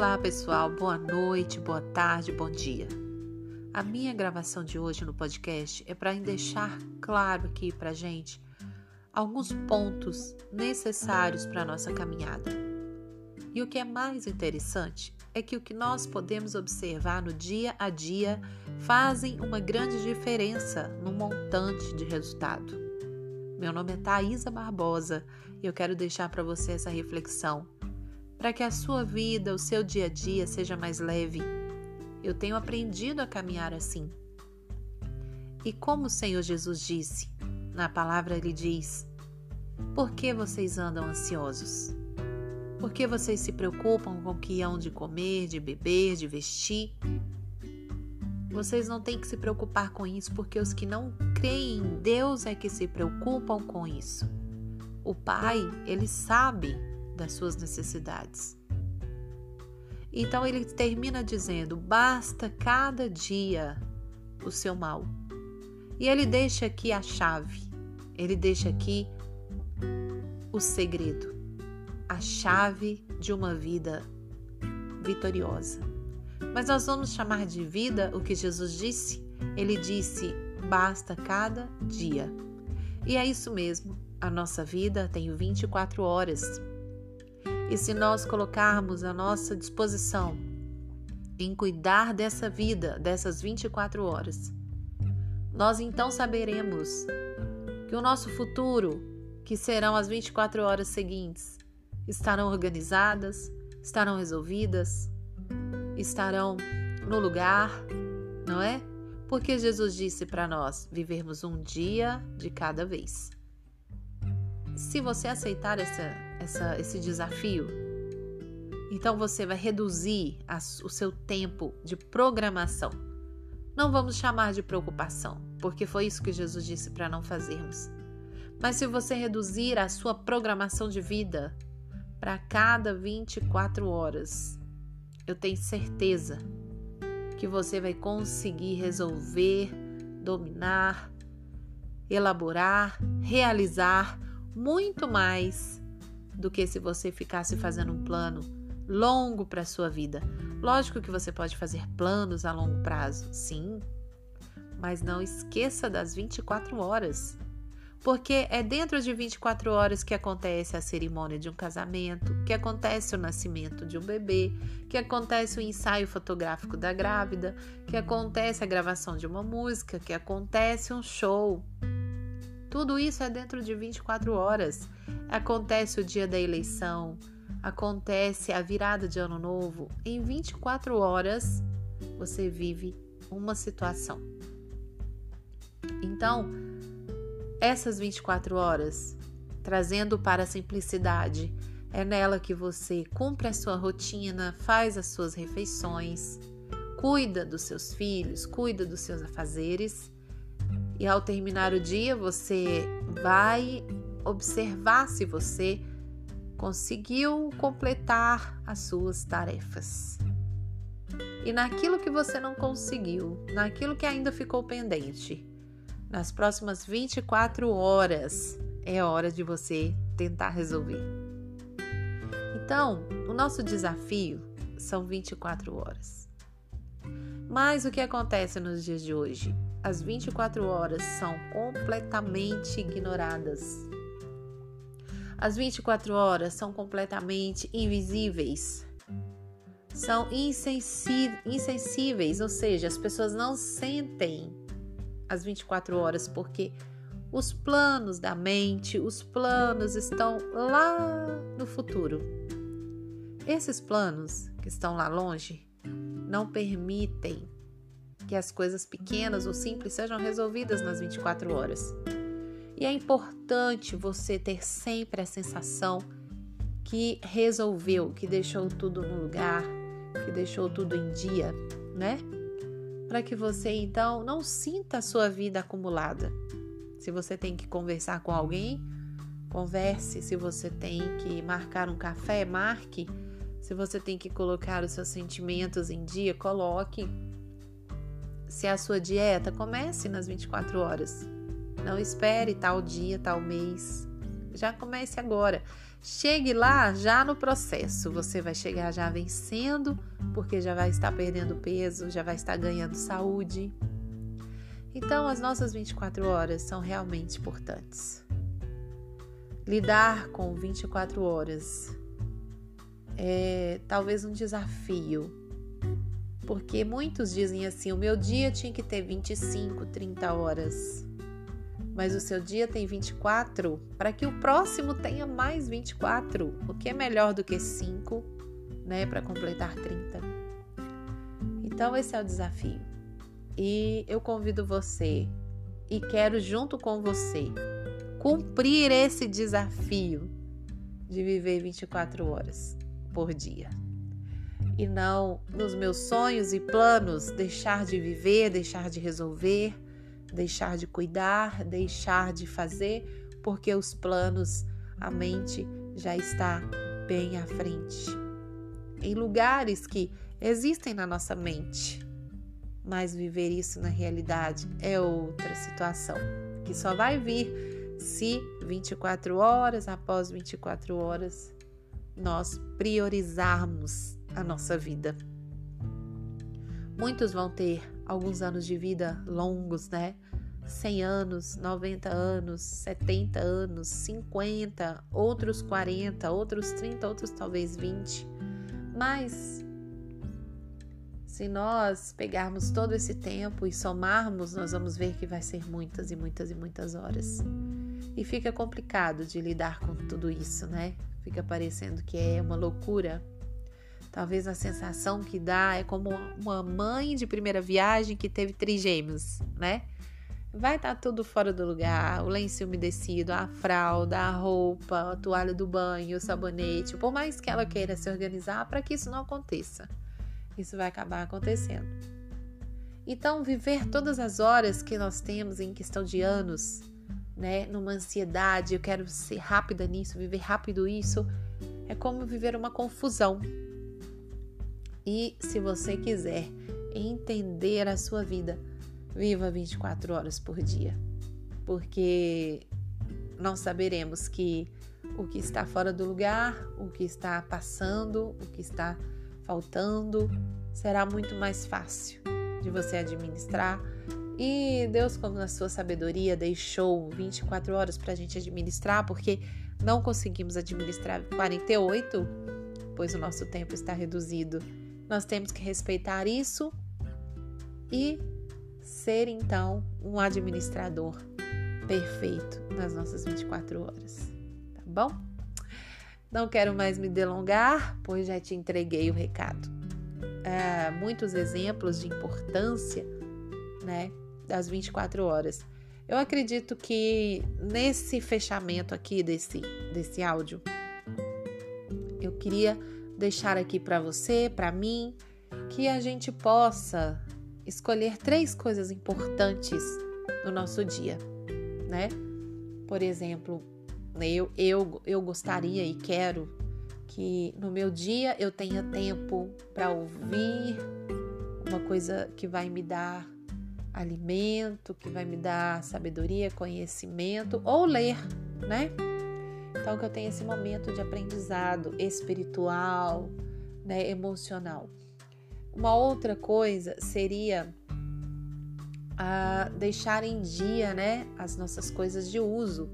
Olá, pessoal. Boa noite, boa tarde, bom dia. A minha gravação de hoje no podcast é para deixar claro aqui para gente alguns pontos necessários para nossa caminhada. E o que é mais interessante é que o que nós podemos observar no dia a dia fazem uma grande diferença no montante de resultado. Meu nome é Thaisa Barbosa e eu quero deixar para você essa reflexão para que a sua vida, o seu dia a dia seja mais leve. Eu tenho aprendido a caminhar assim. E como o Senhor Jesus disse, na palavra ele diz: Por que vocês andam ansiosos? Por que vocês se preocupam com o que hão de comer, de beber, de vestir? Vocês não têm que se preocupar com isso, porque os que não creem em Deus é que se preocupam com isso. O Pai, ele sabe das suas necessidades. Então ele termina dizendo: basta cada dia o seu mal. E ele deixa aqui a chave, ele deixa aqui o segredo, a chave de uma vida vitoriosa. Mas nós vamos chamar de vida o que Jesus disse? Ele disse: basta cada dia. E é isso mesmo, a nossa vida tem 24 horas. E se nós colocarmos a nossa disposição em cuidar dessa vida, dessas 24 horas, nós então saberemos que o nosso futuro, que serão as 24 horas seguintes, estarão organizadas, estarão resolvidas, estarão no lugar, não é? Porque Jesus disse para nós vivermos um dia de cada vez. Se você aceitar essa essa, esse desafio, então você vai reduzir o seu tempo de programação. Não vamos chamar de preocupação, porque foi isso que Jesus disse para não fazermos. Mas se você reduzir a sua programação de vida para cada 24 horas, eu tenho certeza que você vai conseguir resolver, dominar, elaborar, realizar muito mais do que se você ficasse fazendo um plano longo para a sua vida. Lógico que você pode fazer planos a longo prazo, sim, mas não esqueça das 24 horas. Porque é dentro de 24 horas que acontece a cerimônia de um casamento, que acontece o nascimento de um bebê, que acontece o ensaio fotográfico da grávida, que acontece a gravação de uma música, que acontece um show. Tudo isso é dentro de 24 horas. Acontece o dia da eleição, acontece a virada de ano novo. Em 24 horas você vive uma situação. Então, essas 24 horas, trazendo para a simplicidade, é nela que você cumpre a sua rotina, faz as suas refeições, cuida dos seus filhos, cuida dos seus afazeres. E ao terminar o dia, você vai observar se você conseguiu completar as suas tarefas. E naquilo que você não conseguiu, naquilo que ainda ficou pendente, nas próximas 24 horas é hora de você tentar resolver. Então, o nosso desafio são 24 horas. Mas o que acontece nos dias de hoje? As 24 horas são completamente ignoradas. As 24 horas são completamente invisíveis. São insensíveis, ou seja, as pessoas não sentem as 24 horas porque os planos da mente, os planos estão lá no futuro. Esses planos que estão lá longe não permitem que as coisas pequenas ou simples sejam resolvidas nas 24 horas. E é importante você ter sempre a sensação que resolveu, que deixou tudo no lugar, que deixou tudo em dia, né? Para que você então não sinta a sua vida acumulada. Se você tem que conversar com alguém, converse. Se você tem que marcar um café, marque. Se você tem que colocar os seus sentimentos em dia, coloque. Se é a sua dieta, comece nas 24 horas. Não espere tal dia, tal mês. Já comece agora. Chegue lá já no processo. Você vai chegar já vencendo, porque já vai estar perdendo peso, já vai estar ganhando saúde. Então, as nossas 24 horas são realmente importantes. Lidar com 24 horas é talvez um desafio, porque muitos dizem assim: o meu dia tinha que ter 25, 30 horas, mas o seu dia tem 24, para que o próximo tenha mais 24, o que é melhor do que 5, né, para completar 30. Então, esse é o desafio. E eu convido você e quero, junto com você, cumprir esse desafio de viver 24 horas por dia e não nos meus sonhos e planos deixar de viver, deixar de resolver, deixar de cuidar, deixar de fazer, porque os planos, a mente já está bem à frente. Em lugares que existem na nossa mente, mas viver isso na realidade é outra situação, que só vai vir se 24 horas após 24 horas nós priorizarmos a nossa vida. Muitos vão ter alguns anos de vida longos, né? 100 anos, 90 anos, 70 anos, 50, outros 40, outros 30, outros talvez 20. Mas se nós pegarmos todo esse tempo e somarmos, nós vamos ver que vai ser muitas e muitas e muitas horas. E fica complicado de lidar com tudo isso, né? Fica parecendo que é uma loucura. Talvez a sensação que dá é como uma mãe de primeira viagem que teve trigêmeos, né? Vai estar tá tudo fora do lugar, o lenço umedecido, a fralda, a roupa, a toalha do banho, o sabonete, por mais que ela queira se organizar para que isso não aconteça. Isso vai acabar acontecendo. Então, viver todas as horas que nós temos em questão de anos, né, numa ansiedade, eu quero ser rápida nisso, viver rápido isso, é como viver uma confusão. E se você quiser entender a sua vida, viva 24 horas por dia. Porque nós saberemos que o que está fora do lugar, o que está passando, o que está faltando, será muito mais fácil de você administrar. E Deus, como na sua sabedoria, deixou 24 horas para a gente administrar, porque não conseguimos administrar 48, pois o nosso tempo está reduzido nós temos que respeitar isso e ser então um administrador perfeito nas nossas 24 horas, tá bom? Não quero mais me delongar, pois já te entreguei o recado. É, muitos exemplos de importância, né, das 24 horas. Eu acredito que nesse fechamento aqui desse, desse áudio, eu queria deixar aqui para você, para mim, que a gente possa escolher três coisas importantes no nosso dia, né? Por exemplo, eu, eu, eu gostaria e quero que no meu dia eu tenha tempo para ouvir uma coisa que vai me dar alimento, que vai me dar sabedoria, conhecimento, ou ler, né? Então, que eu tenha esse momento de aprendizado espiritual, né, emocional. Uma outra coisa seria a deixar em dia, né, as nossas coisas de uso,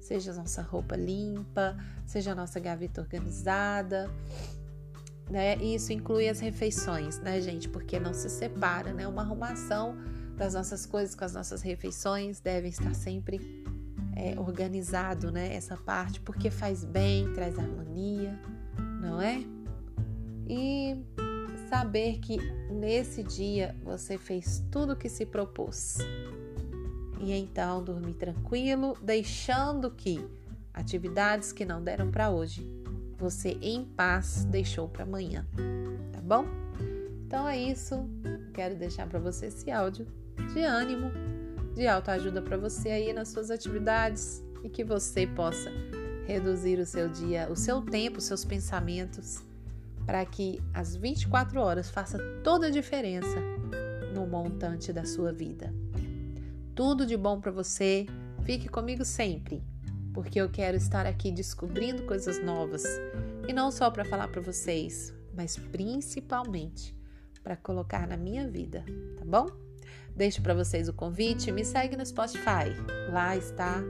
seja a nossa roupa limpa, seja a nossa gaveta organizada, né? E isso inclui as refeições, né, gente? Porque não se separa, né? Uma arrumação das nossas coisas com as nossas refeições devem estar sempre é, organizado, né? Essa parte, porque faz bem, traz harmonia, não é? E saber que nesse dia você fez tudo o que se propôs. E então dormir tranquilo, deixando que atividades que não deram para hoje, você em paz deixou para amanhã, tá bom? Então é isso. Quero deixar para você esse áudio de ânimo de autoajuda para você aí nas suas atividades e que você possa reduzir o seu dia, o seu tempo, os seus pensamentos, para que as 24 horas faça toda a diferença no montante da sua vida. Tudo de bom para você. Fique comigo sempre. porque eu quero estar aqui descobrindo coisas novas e não só para falar para vocês, mas principalmente para colocar na minha vida, tá bom? Deixo para vocês o convite, me segue no Spotify. Lá está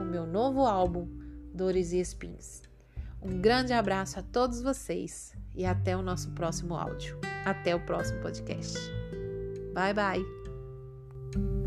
o meu novo álbum Dores e Espinhos. Um grande abraço a todos vocês e até o nosso próximo áudio. Até o próximo podcast. Bye bye.